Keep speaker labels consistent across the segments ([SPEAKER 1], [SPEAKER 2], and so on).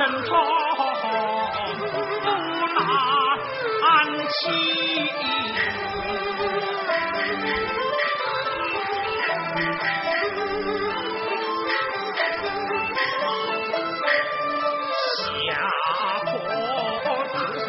[SPEAKER 1] 人错不难欺，下坡自杀。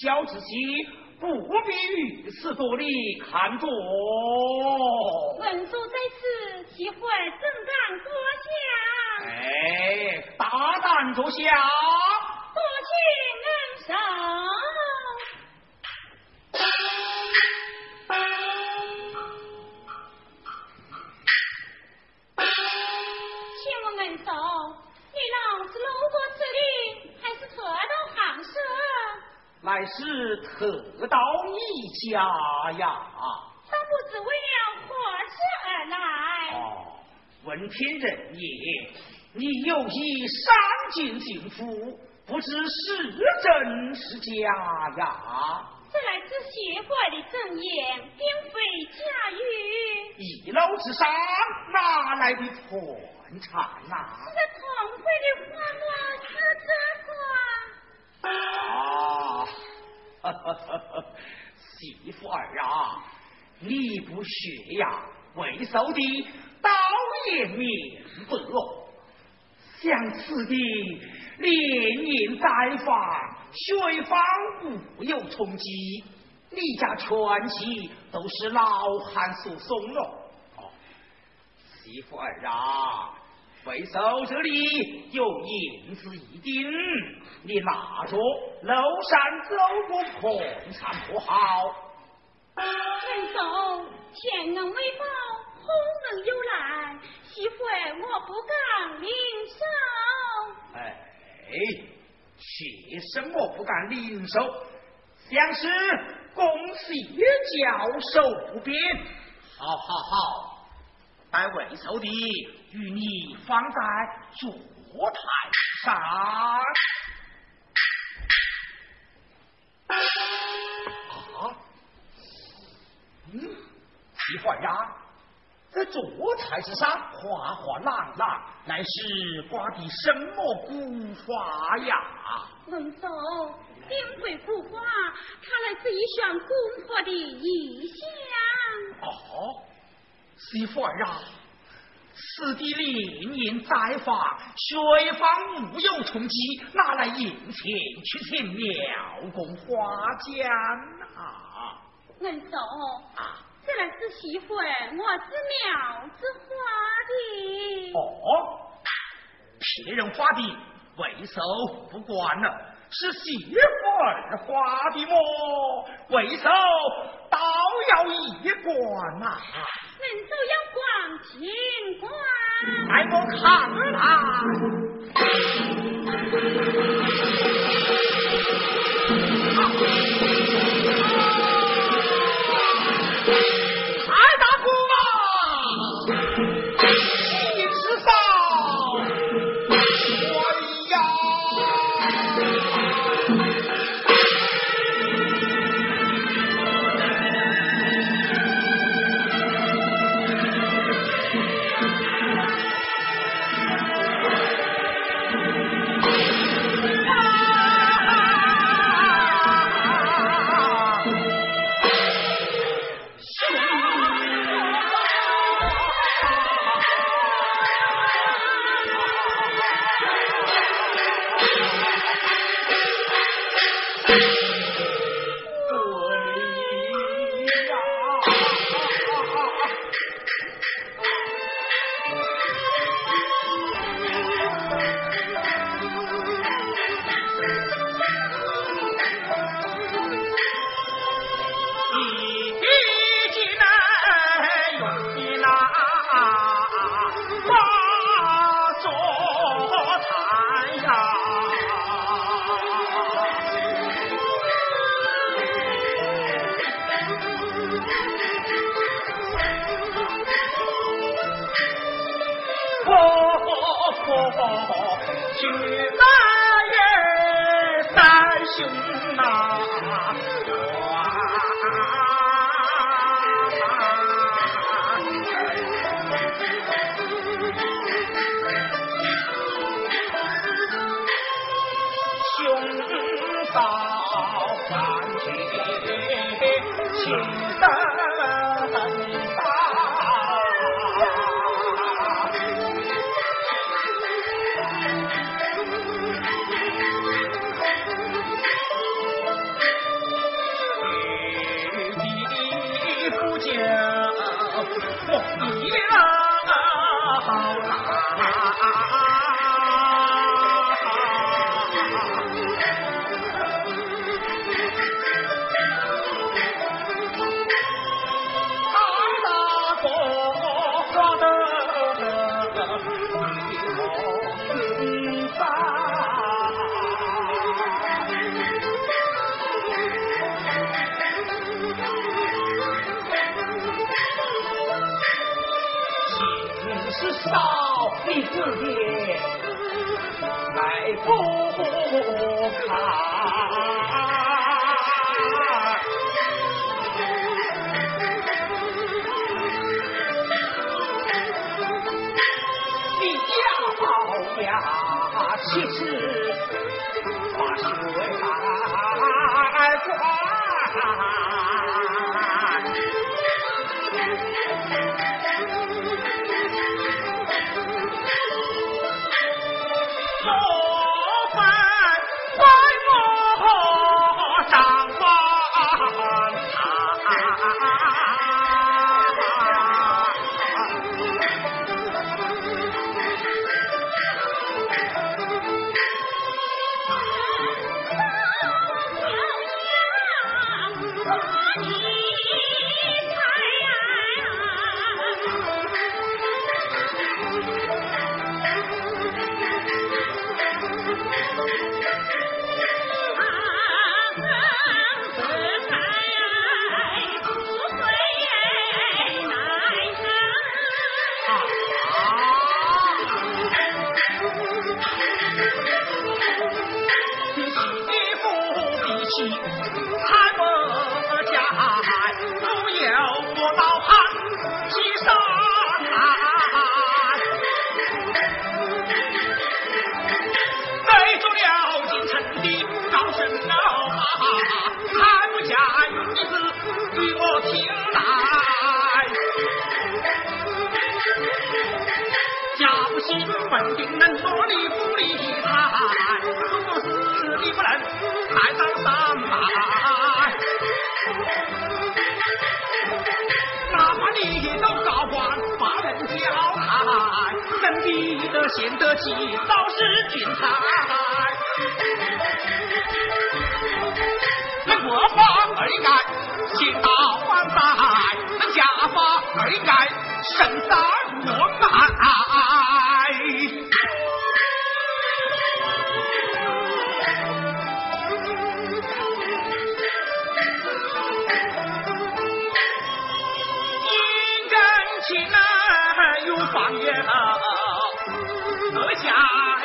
[SPEAKER 1] 小子妻不必于此多礼看着
[SPEAKER 2] 文书在此岂会正当坐下
[SPEAKER 1] 哎大胆坐下乃是特到你家呀。
[SPEAKER 2] 他不知为了何事而来。哦，
[SPEAKER 1] 闻天人也，你又已上京进府，不知是真是假呀？
[SPEAKER 2] 这来自邪怪的证言，并非假语。
[SPEAKER 1] 一老之上，哪来的团缠呐？是
[SPEAKER 2] 个痛快的花落，是这个。
[SPEAKER 1] 啊。哈哈哈哈，媳妇儿啊，你不学呀，未受的倒也明白哦。像此地，连年灾荒，水方无有冲击，你家全奇都是老汉所送了哦。媳妇儿啊。回首这里有银子一锭，你拿着楼上走过碰上不好。
[SPEAKER 2] 陈总，天能为报，后人又来，媳妇我不敢领受。
[SPEAKER 1] 哎，谢什么不敢领受？相识，恭喜教授不便。好好好。待魏寿帝与你放在坐台上。啊，嗯，媳妇儿呀，在坐台之上哗哗浪浪，乃是挂的什么古画呀？
[SPEAKER 2] 文总，定会古画，它来自一双古画的意象。
[SPEAKER 1] 哦，媳妇儿啊。此地连年灾荒，水方无有充饥，哪来银钱去请庙公花奖啊？
[SPEAKER 2] 恩总，这来是媳妇儿我是庙子花的。哦，
[SPEAKER 1] 别人花的，为首不管了，是媳妇儿画的么？为首倒要一管呐。
[SPEAKER 2] 人都要管情管，来
[SPEAKER 1] 我看来。三千，请等。第四天来不开，你呀宝呀，其把血来管。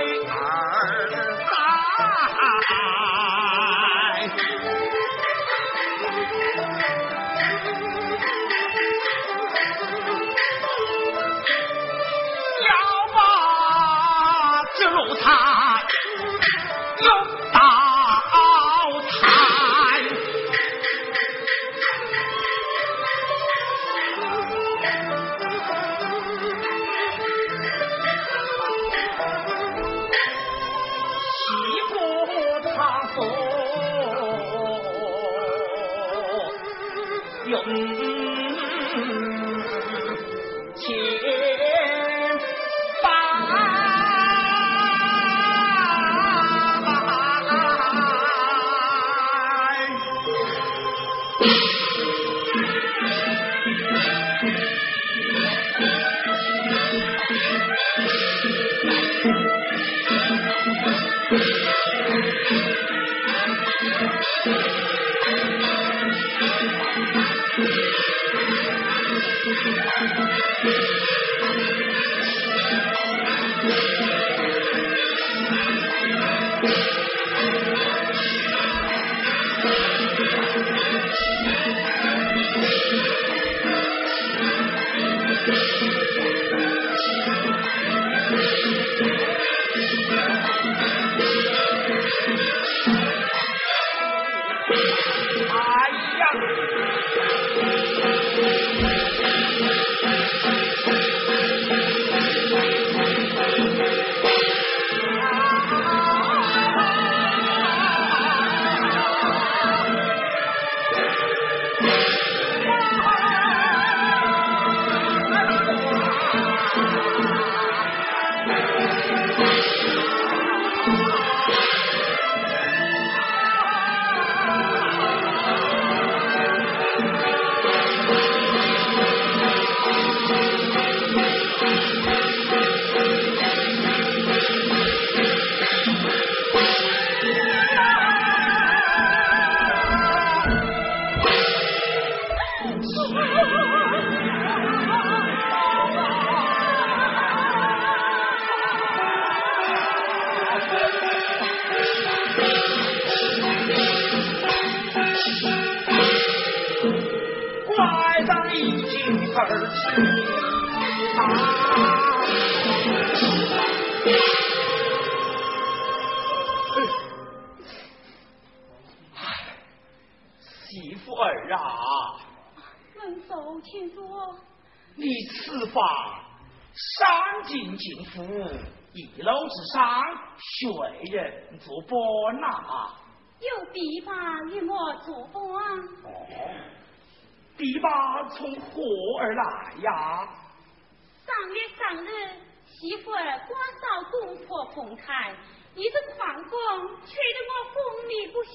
[SPEAKER 1] 儿
[SPEAKER 2] 与我作伴。
[SPEAKER 1] 哦，弟爸从何而来呀？
[SPEAKER 2] 上月上日，媳妇儿关照公婆碰开，一阵狂风，吹得我昏迷不醒，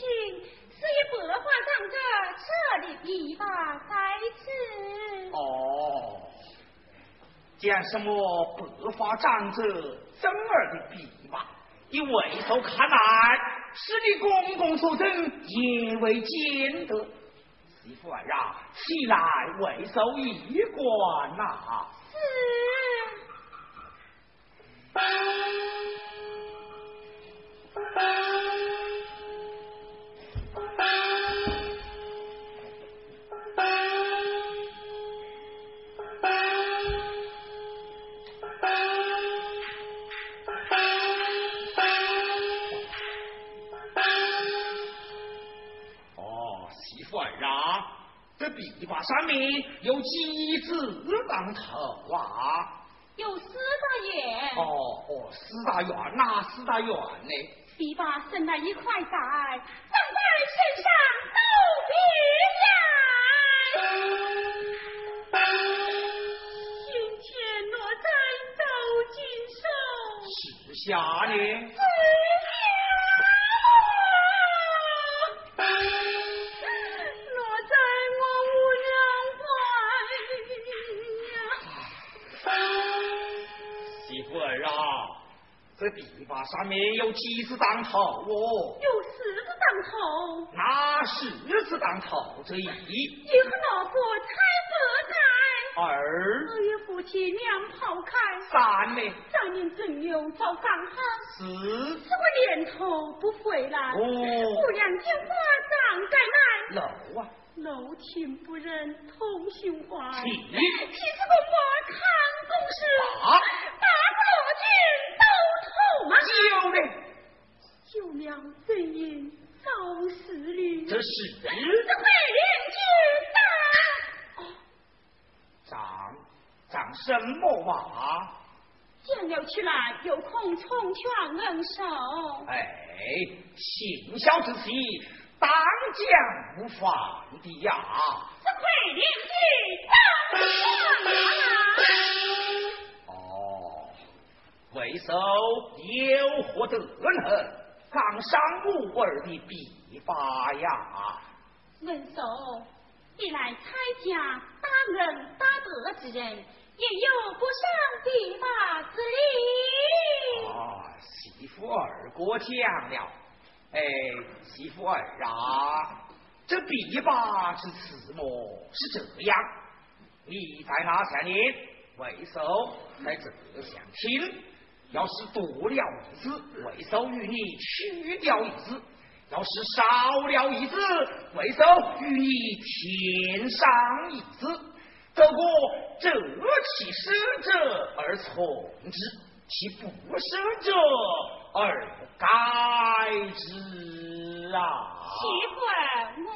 [SPEAKER 2] 是以白发长者这里琵琶在此。哦，
[SPEAKER 1] 讲什么白发长者真儿的琵琶？以为头看来，是你公公所生，也未见得。媳妇儿啊，起来为受一官呐、
[SPEAKER 2] 是。
[SPEAKER 1] 琵琶上面有几只当头啊？
[SPEAKER 2] 有四大院。哦
[SPEAKER 1] 哦，四大院哪四大院呢？
[SPEAKER 2] 琵琶生了一块在，放在身上都别样。金钱落在斗金手，
[SPEAKER 1] 是下呢？这琵琶上面有几只当头哦？
[SPEAKER 2] 有十只当头。
[SPEAKER 1] 哪四只当头这一？一
[SPEAKER 2] 和老婆猜不开。
[SPEAKER 1] 二。
[SPEAKER 2] 二爷夫妻两抛开。
[SPEAKER 1] 三呢？
[SPEAKER 2] 三年正月早刚好。
[SPEAKER 1] 四。这
[SPEAKER 2] 个年头不回来。哦。不两件花账该买。
[SPEAKER 1] 楼啊。
[SPEAKER 2] 楼情不忍同心怀。七。七是公婆看公事。八。八不落军都。
[SPEAKER 1] 九呢？
[SPEAKER 2] 九娘怎因早死哩？这是
[SPEAKER 1] 这会
[SPEAKER 2] 连知道。
[SPEAKER 1] 长长什么话？
[SPEAKER 2] 讲了起来，有空冲劝恩手。
[SPEAKER 1] 哎，行孝之妻，当讲无妨的呀。
[SPEAKER 2] 这会连知道。
[SPEAKER 1] 为首有何德能？刚上木儿的笔法呀！
[SPEAKER 2] 文首一来参加大仁大德之人，也有不上笔法之理。
[SPEAKER 1] 啊，媳妇儿过奖了。哎，媳妇儿啊，这笔法之词么是这样？你在哪下念？为首在这厢听。要是多了一子，为首与你去掉一子；要是少了一子，为首与你添上一字。这个折其舍者而从之，其不舍者而改之啊！媳
[SPEAKER 2] 妇儿，我。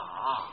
[SPEAKER 1] 啊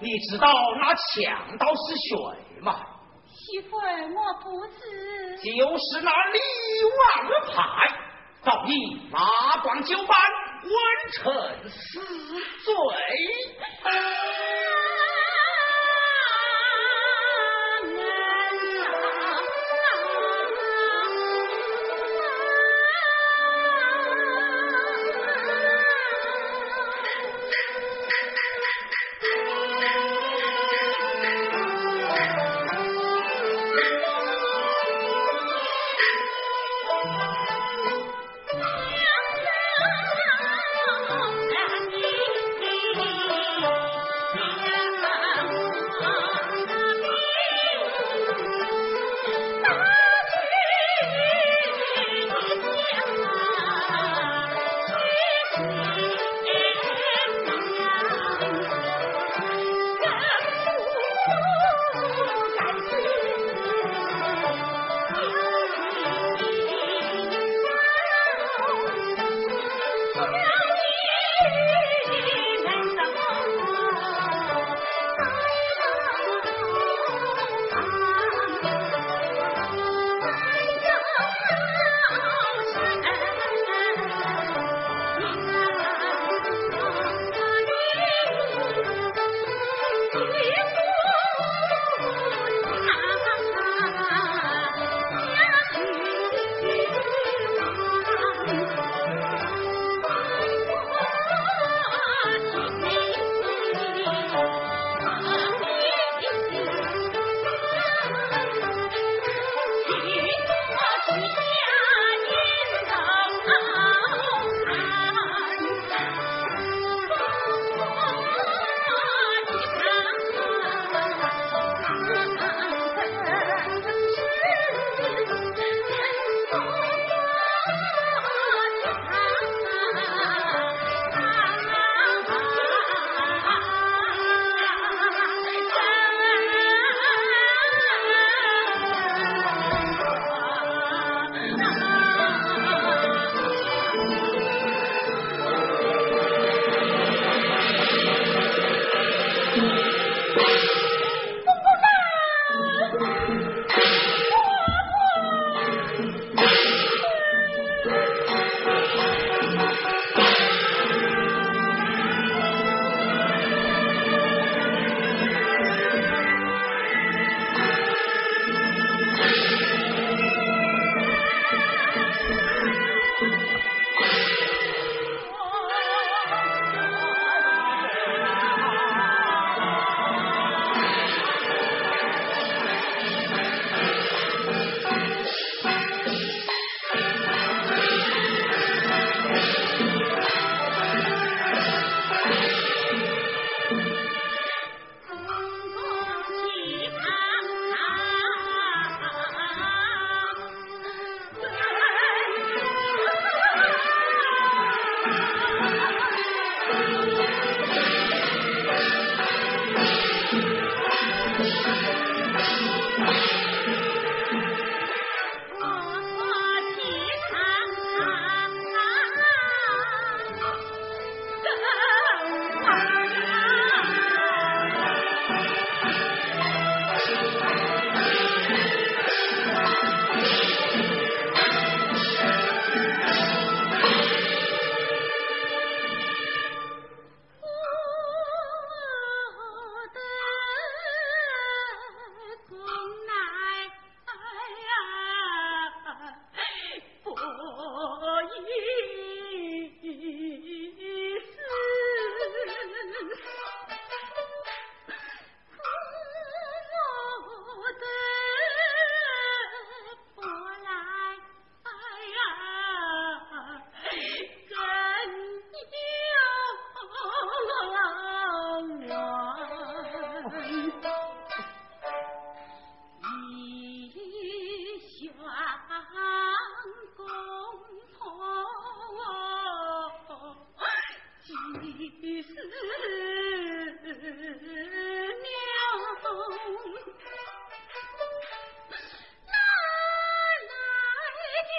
[SPEAKER 1] 呐？道那强盗是谁吗？
[SPEAKER 2] 媳妇儿，我不知。
[SPEAKER 1] 就是那李王派，早已拉光酒班，完成死罪。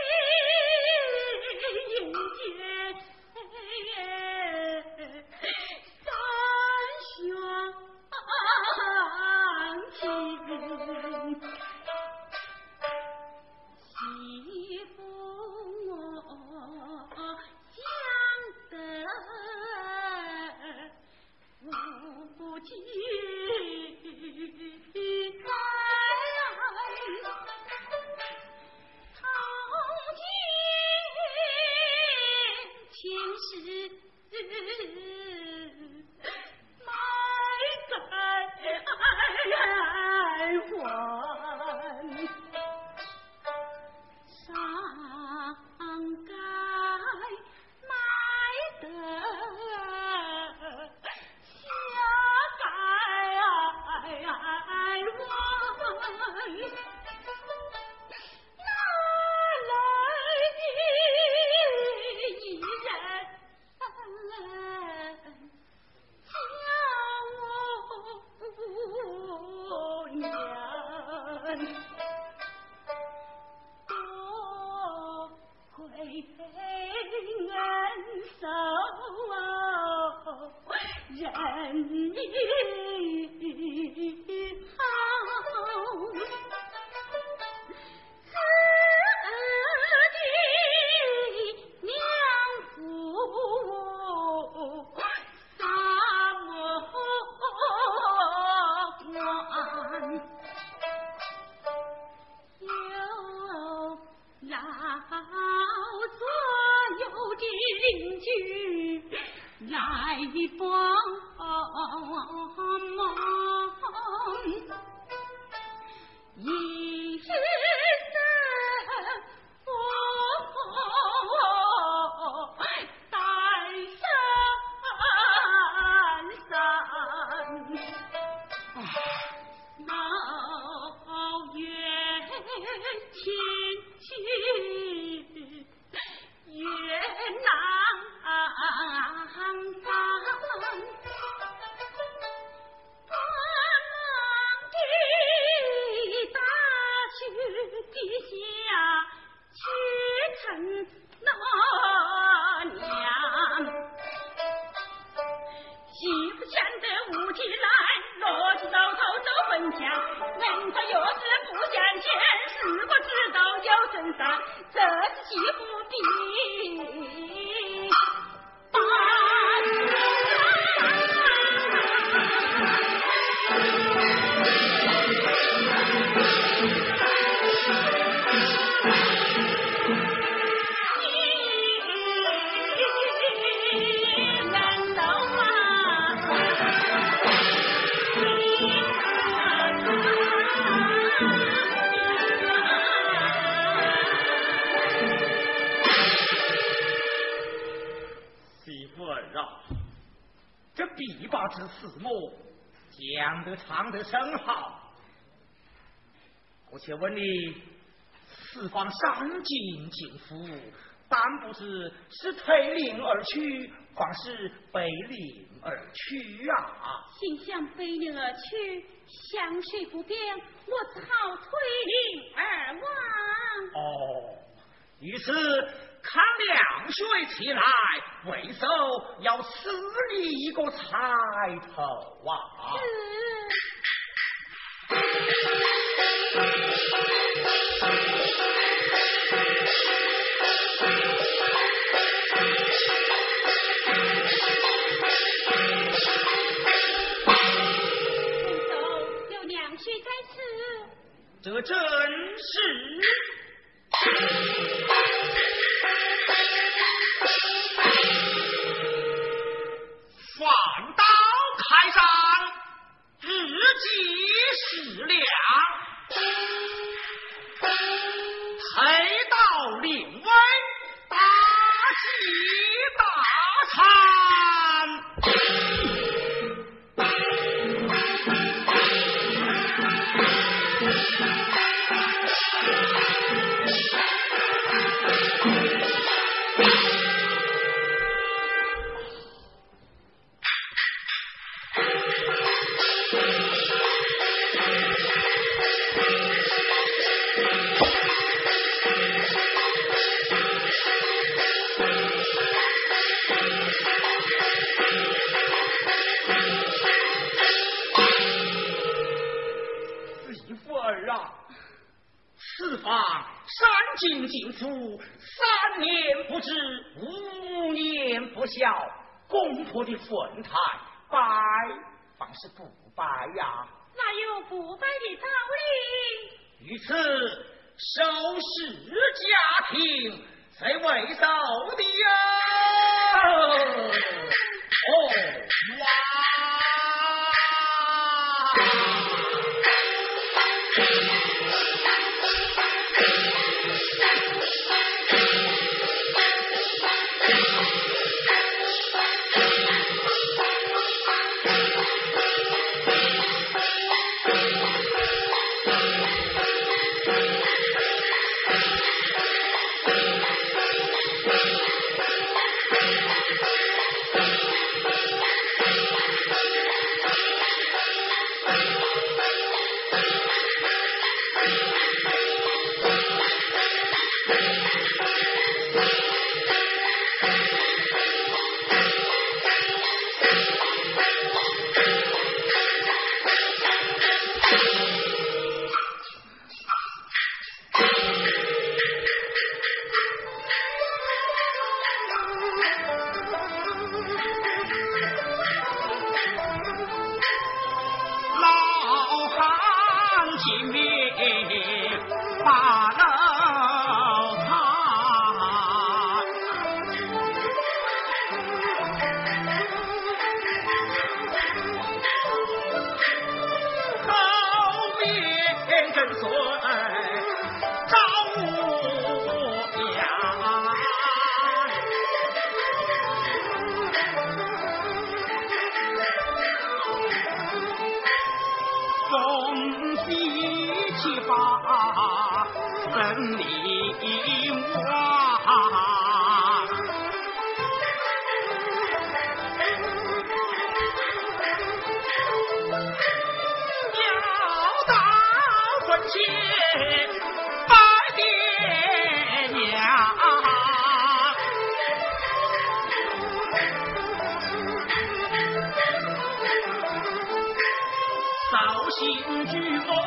[SPEAKER 2] 你。
[SPEAKER 1] 唱得甚好，我且问你，四方山尽尽夫，但不知是退林而去，还是背岭而去啊？
[SPEAKER 2] 心想背岭而去，湘水不变，我只好退林而往。
[SPEAKER 1] 哦，于是看凉水起来，为首要赐你一个彩头啊！这正是。台上自己十两黑到领威大吉大餐。如三年不知五年不孝公婆的坟台拜方是不拜呀
[SPEAKER 2] 哪有不拜的道理
[SPEAKER 1] 于此收拾家庭才为道理呀哦哇你不去。